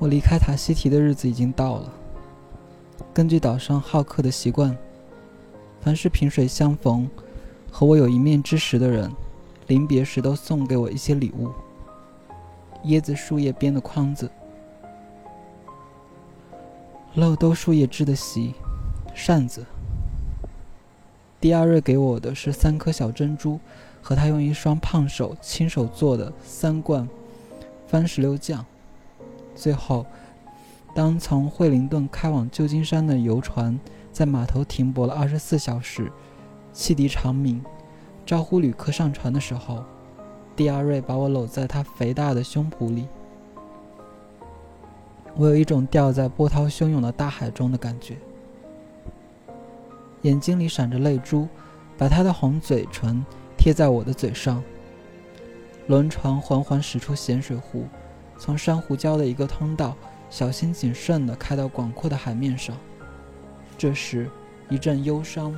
我离开塔希提的日子已经到了。根据岛上好客的习惯，凡是萍水相逢、和我有一面之识的人，临别时都送给我一些礼物：椰子树叶编的筐子、漏斗树叶织的席、扇子。迪亚瑞给我的是三颗小珍珠，和他用一双胖手亲手做的三罐番石榴酱。最后，当从惠灵顿开往旧金山的游船在码头停泊了二十四小时，汽笛长鸣，招呼旅客上船的时候，蒂亚瑞把我搂在他肥大的胸脯里。我有一种掉在波涛汹涌的大海中的感觉，眼睛里闪着泪珠，把他的红嘴唇贴在我的嘴上。轮船缓缓驶出咸水湖。从珊瑚礁的一个通道，小心谨慎地开到广阔的海面上。这时，一阵忧伤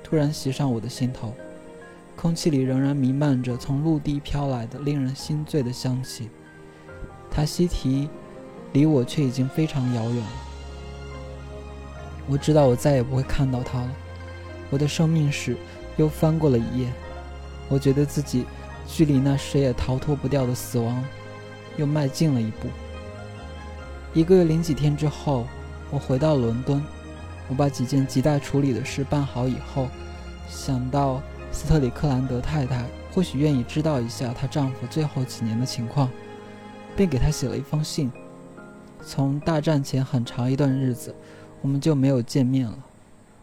突然袭上我的心头，空气里仍然弥漫着从陆地飘来的令人心醉的香气。塔希提离我却已经非常遥远了。我知道我再也不会看到它了。我的生命史又翻过了一页。我觉得自己距离那谁也逃脱不掉的死亡。又迈进了一步。一个月零几天之后，我回到伦敦。我把几件急待处理的事办好以后，想到斯特里克兰德太太或许愿意知道一下她丈夫最后几年的情况，便给她写了一封信。从大战前很长一段日子，我们就没有见面了。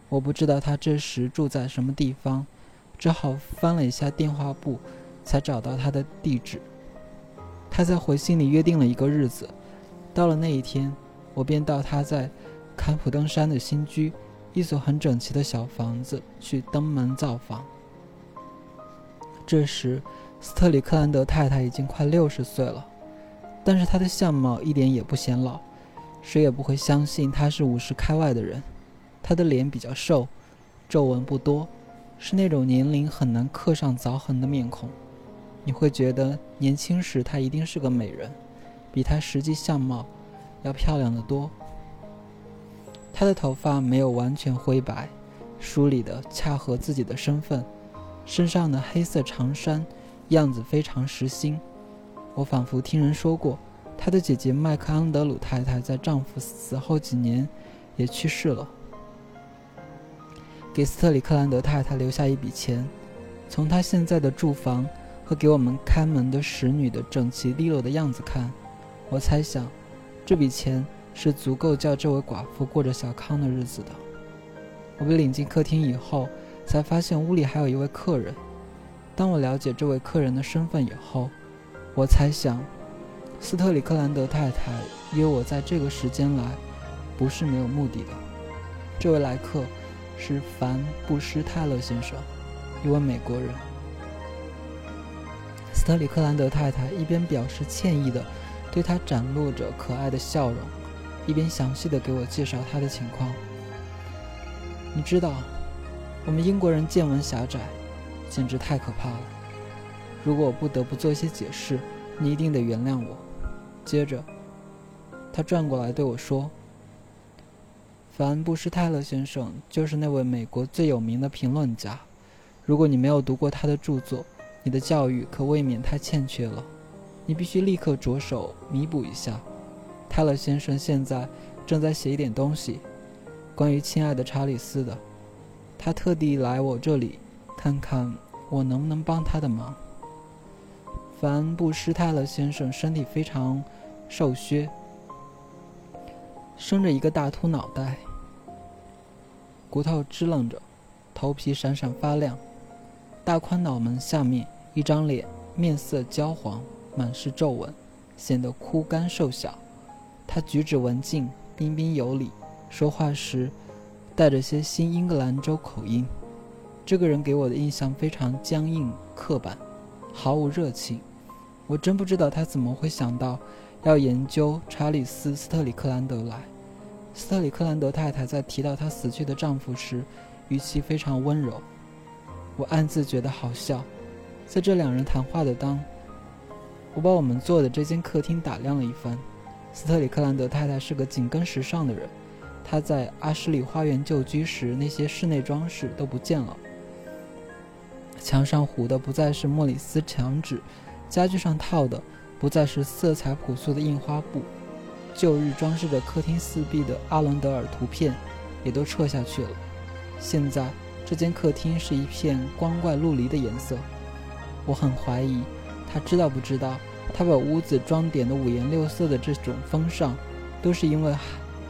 我不知道她这时住在什么地方，只好翻了一下电话簿，才找到她的地址。他在回信里约定了一个日子，到了那一天，我便到他在坎普登山的新居，一所很整齐的小房子去登门造访。这时，斯特里克兰德太太已经快六十岁了，但是她的相貌一点也不显老，谁也不会相信她是五十开外的人。她的脸比较瘦，皱纹不多，是那种年龄很难刻上凿痕的面孔。你会觉得年轻时她一定是个美人，比她实际相貌要漂亮的多。她的头发没有完全灰白，梳理的恰合自己的身份，身上的黑色长衫样子非常时兴。我仿佛听人说过，她的姐姐麦克安德鲁太太在丈夫死后几年也去世了，给斯特里克兰德太太留下一笔钱，从她现在的住房。和给我们开门的使女的整齐利落的样子看，我猜想，这笔钱是足够叫这位寡妇过着小康的日子的。我被领进客厅以后，才发现屋里还有一位客人。当我了解这位客人的身份以后，我猜想，斯特里克兰德太太约我在这个时间来，不是没有目的的。这位来客是凡布施泰勒先生，一位美国人。斯特里克兰德太太一边表示歉意的对他展露着可爱的笑容，一边详细的给我介绍他的情况。你知道，我们英国人见闻狭窄，简直太可怕了。如果我不得不做一些解释，你一定得原谅我。接着，他转过来对我说：“凡布施泰勒先生就是那位美国最有名的评论家。如果你没有读过他的著作，”你的教育可未免太欠缺了，你必须立刻着手弥补一下。泰勒先生现在正在写一点东西，关于亲爱的查理斯的。他特地来我这里，看看我能不能帮他的忙。凡布施泰勒先生身体非常瘦削，生着一个大秃脑袋，骨头支棱着，头皮闪闪发亮。大宽脑门下面，一张脸面色焦黄，满是皱纹，显得枯干瘦小。他举止文静，彬彬有礼，说话时带着些新英格兰州口音。这个人给我的印象非常僵硬刻板，毫无热情。我真不知道他怎么会想到要研究查理斯·斯特里克兰德来。斯特里克兰德太太在提到她死去的丈夫时，语气非常温柔。我暗自觉得好笑，在这两人谈话的当，我把我们坐的这间客厅打量了一番，斯特里克兰德太太是个紧跟时尚的人。她在阿什里花园旧居时，那些室内装饰都不见了。墙上糊的不再是莫里斯墙纸，家具上套的不再是色彩朴素的印花布，旧日装饰着客厅四壁的阿伦德尔图片也都撤下去了。现在这间客厅是一片光怪陆离的颜色。我很怀疑，他知道不知道，他把屋子装点的五颜六色的这种风尚，都是因为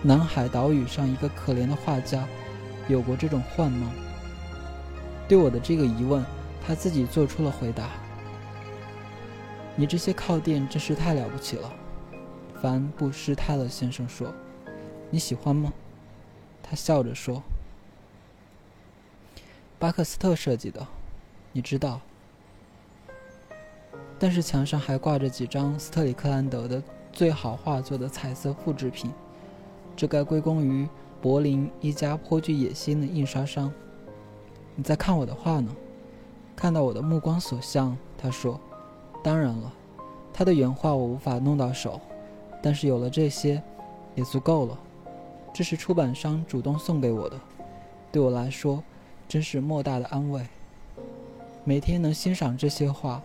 南海岛屿上一个可怜的画家有过这种幻梦。对我的这个疑问，他自己做出了回答：“你这些靠垫真是太了不起了。”凡布施泰勒先生说：“你喜欢吗？”他笑着说：“巴克斯特设计的，你知道。”但是墙上还挂着几张斯特里克兰德的最好画作的彩色复制品，这该归功于柏林一家颇具野心的印刷商。你在看我的画呢？看到我的目光所向，他说：“当然了，他的原画我无法弄到手，但是有了这些，也足够了。这是出版商主动送给我的，对我来说，真是莫大的安慰。每天能欣赏这些画。”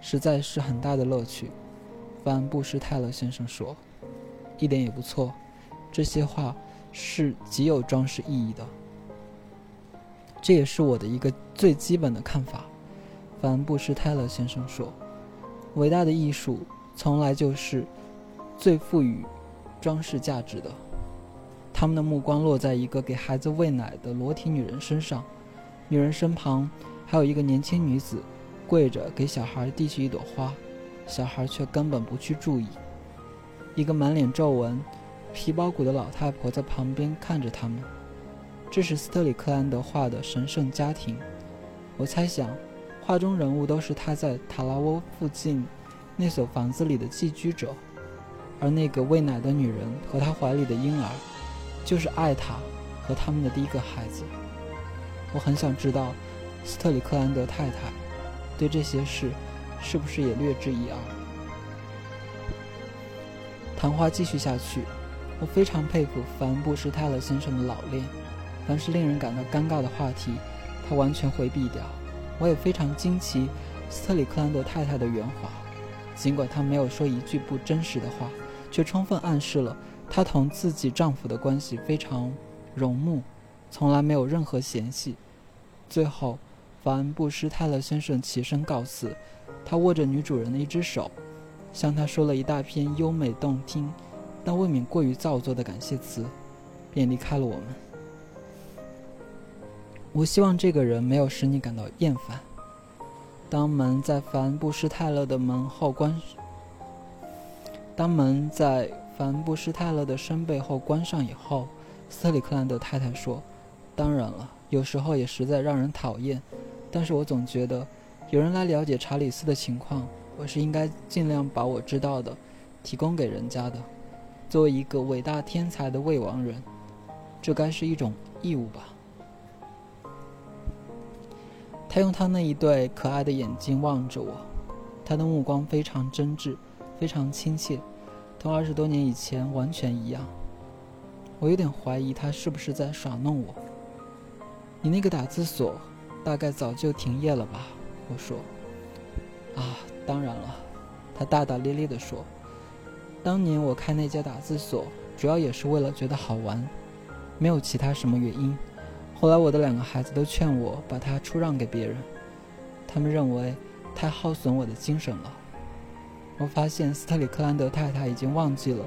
实在是很大的乐趣，凡布施泰勒先生说：“一点也不错，这些画是极有装饰意义的。这也是我的一个最基本的看法。”凡布施泰勒先生说：“伟大的艺术从来就是最赋予装饰价值的。他们的目光落在一个给孩子喂奶的裸体女人身上，女人身旁还有一个年轻女子。”跪着给小孩递去一朵花，小孩却根本不去注意。一个满脸皱纹、皮包骨的老太婆在旁边看着他们。这是斯特里克兰德画的神圣家庭。我猜想，画中人物都是他在塔拉沃附近那所房子里的寄居者，而那个喂奶的女人和她怀里的婴儿，就是艾塔和他们的第一个孩子。我很想知道，斯特里克兰德太太。对这些事，是不是也略知一二？谈话继续下去，我非常佩服凡布什泰勒先生的老练。凡是令人感到尴尬的话题，他完全回避掉。我也非常惊奇斯特里克兰德太太的圆滑，尽管她没有说一句不真实的话，却充分暗示了她同自己丈夫的关系非常融洽，从来没有任何嫌隙。最后。凡布施泰勒先生起身告辞，他握着女主人的一只手，向她说了一大篇优美动听，但未免过于造作的感谢词，便离开了我们。我希望这个人没有使你感到厌烦。当门在凡布施泰勒的门后关，当门在凡布施泰勒的身背后关上以后，斯特里克兰德太太说：“当然了，有时候也实在让人讨厌。”但是我总觉得，有人来了解查理斯的情况，我是应该尽量把我知道的提供给人家的。作为一个伟大天才的未亡人，这该是一种义务吧。他用他那一对可爱的眼睛望着我，他的目光非常真挚，非常亲切，同二十多年以前完全一样。我有点怀疑他是不是在耍弄我。你那个打字所。大概早就停业了吧，我说。啊，当然了，他大大咧咧地说。当年我开那家打字所，主要也是为了觉得好玩，没有其他什么原因。后来我的两个孩子都劝我把它出让给别人，他们认为太耗损我的精神了。我发现斯特里克兰德太太已经忘记了，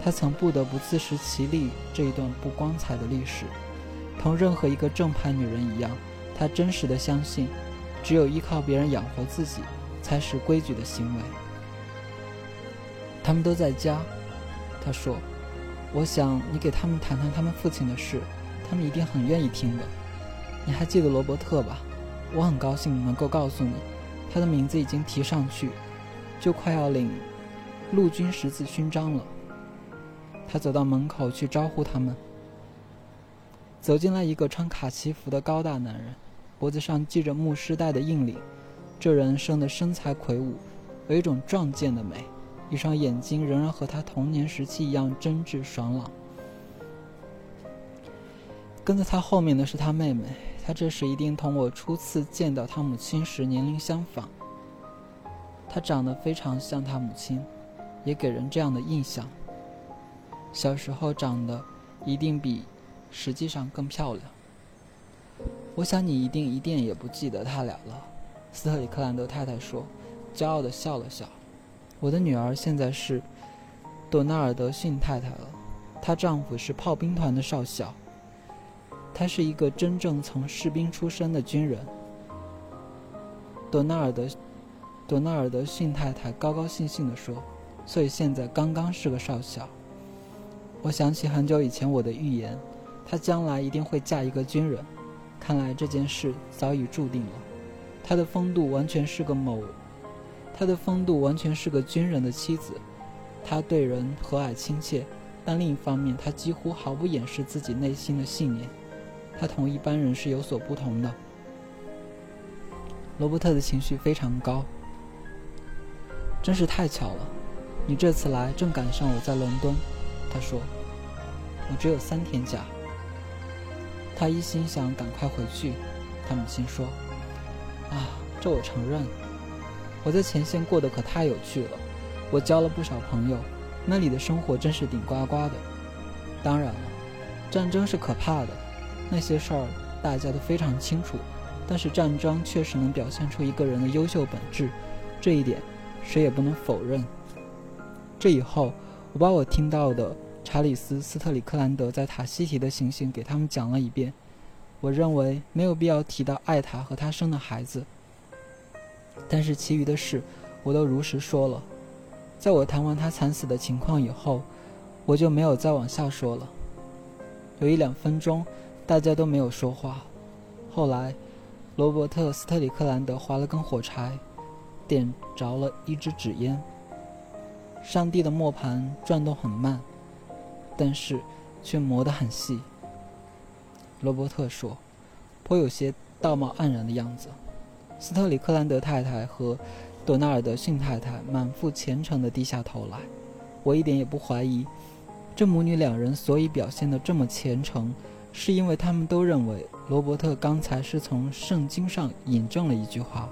她曾不得不自食其力这一段不光彩的历史，同任何一个正派女人一样。她真实的相信，只有依靠别人养活自己，才是规矩的行为。他们都在家，他说：“我想你给他们谈谈他们父亲的事，他们一定很愿意听的。你还记得罗伯特吧？我很高兴能够告诉你，他的名字已经提上去，就快要领陆军十字勋章了。”他走到门口去招呼他们，走进来一个穿卡其服的高大男人。脖子上系着牧师带的硬领，这人生的身材魁梧，有一种壮健的美。一双眼睛仍然和他童年时期一样真挚爽朗。跟在他后面的是他妹妹，她这时一定同我初次见到他母亲时年龄相仿。她长得非常像他母亲，也给人这样的印象。小时候长得一定比实际上更漂亮。我想你一定一点也不记得他俩了，斯特里克兰德太太说，骄傲地笑了笑。我的女儿现在是朵纳尔德逊太太了，她丈夫是炮兵团的少校。他是一个真正从士兵出身的军人。朵纳尔德，朵纳尔德逊太太高高兴兴地说：“所以现在刚刚是个少校。”我想起很久以前我的预言，她将来一定会嫁一个军人。看来这件事早已注定了。她的风度完全是个某，她的风度完全是个军人的妻子。她对人和蔼亲切，但另一方面，她几乎毫不掩饰自己内心的信念。她同一般人是有所不同的。罗伯特的情绪非常高。真是太巧了，你这次来正赶上我在伦敦。他说：“我只有三天假。”他一心想赶快回去。他母亲说：“啊，这我承认。我在前线过得可太有趣了，我交了不少朋友，那里的生活真是顶呱呱的。当然了，战争是可怕的。”那些事儿大家都非常清楚，但是战争确实能表现出一个人的优秀本质，这一点谁也不能否认。这以后，我把我听到的查理斯·斯特里克兰德在塔希提的情形给他们讲了一遍。我认为没有必要提到艾塔和他生的孩子，但是其余的事我都如实说了。在我谈完他惨死的情况以后，我就没有再往下说了。有一两分钟。大家都没有说话。后来，罗伯特·斯特里克兰德划了根火柴，点着了一支纸烟。上帝的磨盘转动很慢，但是却磨得很细。罗伯特说：“颇有些道貌岸然的样子。”斯特里克兰德太太和朵纳尔德逊太太满腹虔诚地低下头来。我一点也不怀疑，这母女两人所以表现得这么虔诚。是因为他们都认为罗伯特刚才是从圣经上引证了一句话。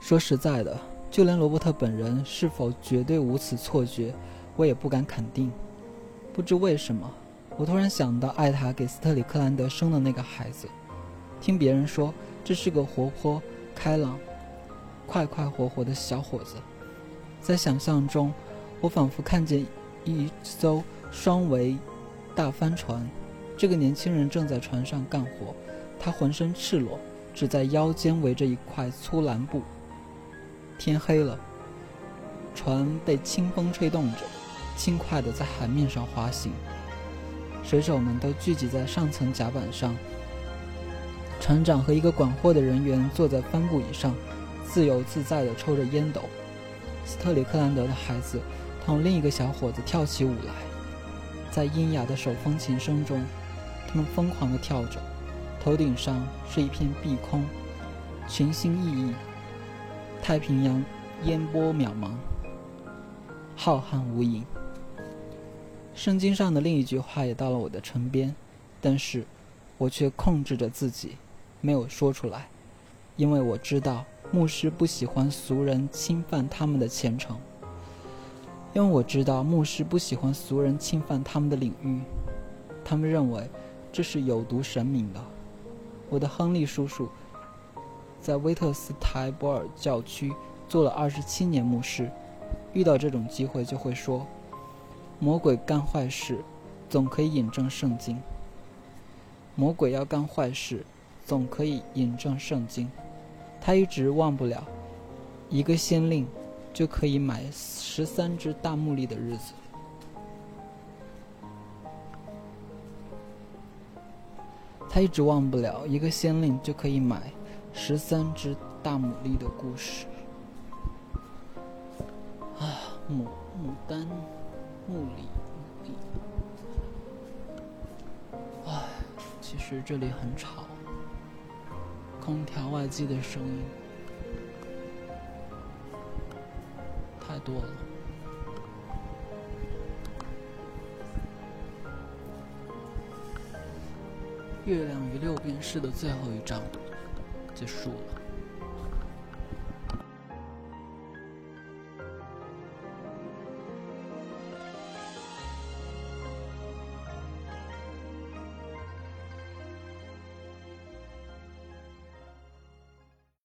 说实在的，就连罗伯特本人是否绝对无此错觉，我也不敢肯定。不知为什么，我突然想到艾塔给斯特里克兰德生的那个孩子。听别人说，这是个活泼、开朗、快快活活的小伙子。在想象中，我仿佛看见一艘双桅。大帆船，这个年轻人正在船上干活，他浑身赤裸，只在腰间围着一块粗蓝布。天黑了，船被清风吹动着，轻快地在海面上滑行。水手们都聚集在上层甲板上，船长和一个管货的人员坐在帆布椅上，自由自在地抽着烟斗。斯特里克兰德的孩子同另一个小伙子跳起舞来。在阴哑的手风琴声中，他们疯狂地跳着，头顶上是一片碧空，群星熠熠，太平洋烟波渺茫，浩瀚无垠。圣经上的另一句话也到了我的唇边，但是，我却控制着自己，没有说出来，因为我知道牧师不喜欢俗人侵犯他们的虔诚。因为我知道牧师不喜欢俗人侵犯他们的领域，他们认为这是有毒神明的。我的亨利叔叔在威特斯台博尔教区做了二十七年牧师，遇到这种机会就会说：“魔鬼干坏事，总可以引证圣经。魔鬼要干坏事，总可以引证圣经。”他一直忘不了一个先令。就可以买十三只大牡蛎的日子。他一直忘不了一个先令就可以买十三只大牡蛎的故事。啊，牡牡丹，茉莉，牡蛎。唉，其实这里很吵，空调外机的声音。太多了。《月亮与六便士》的最后一章结束了。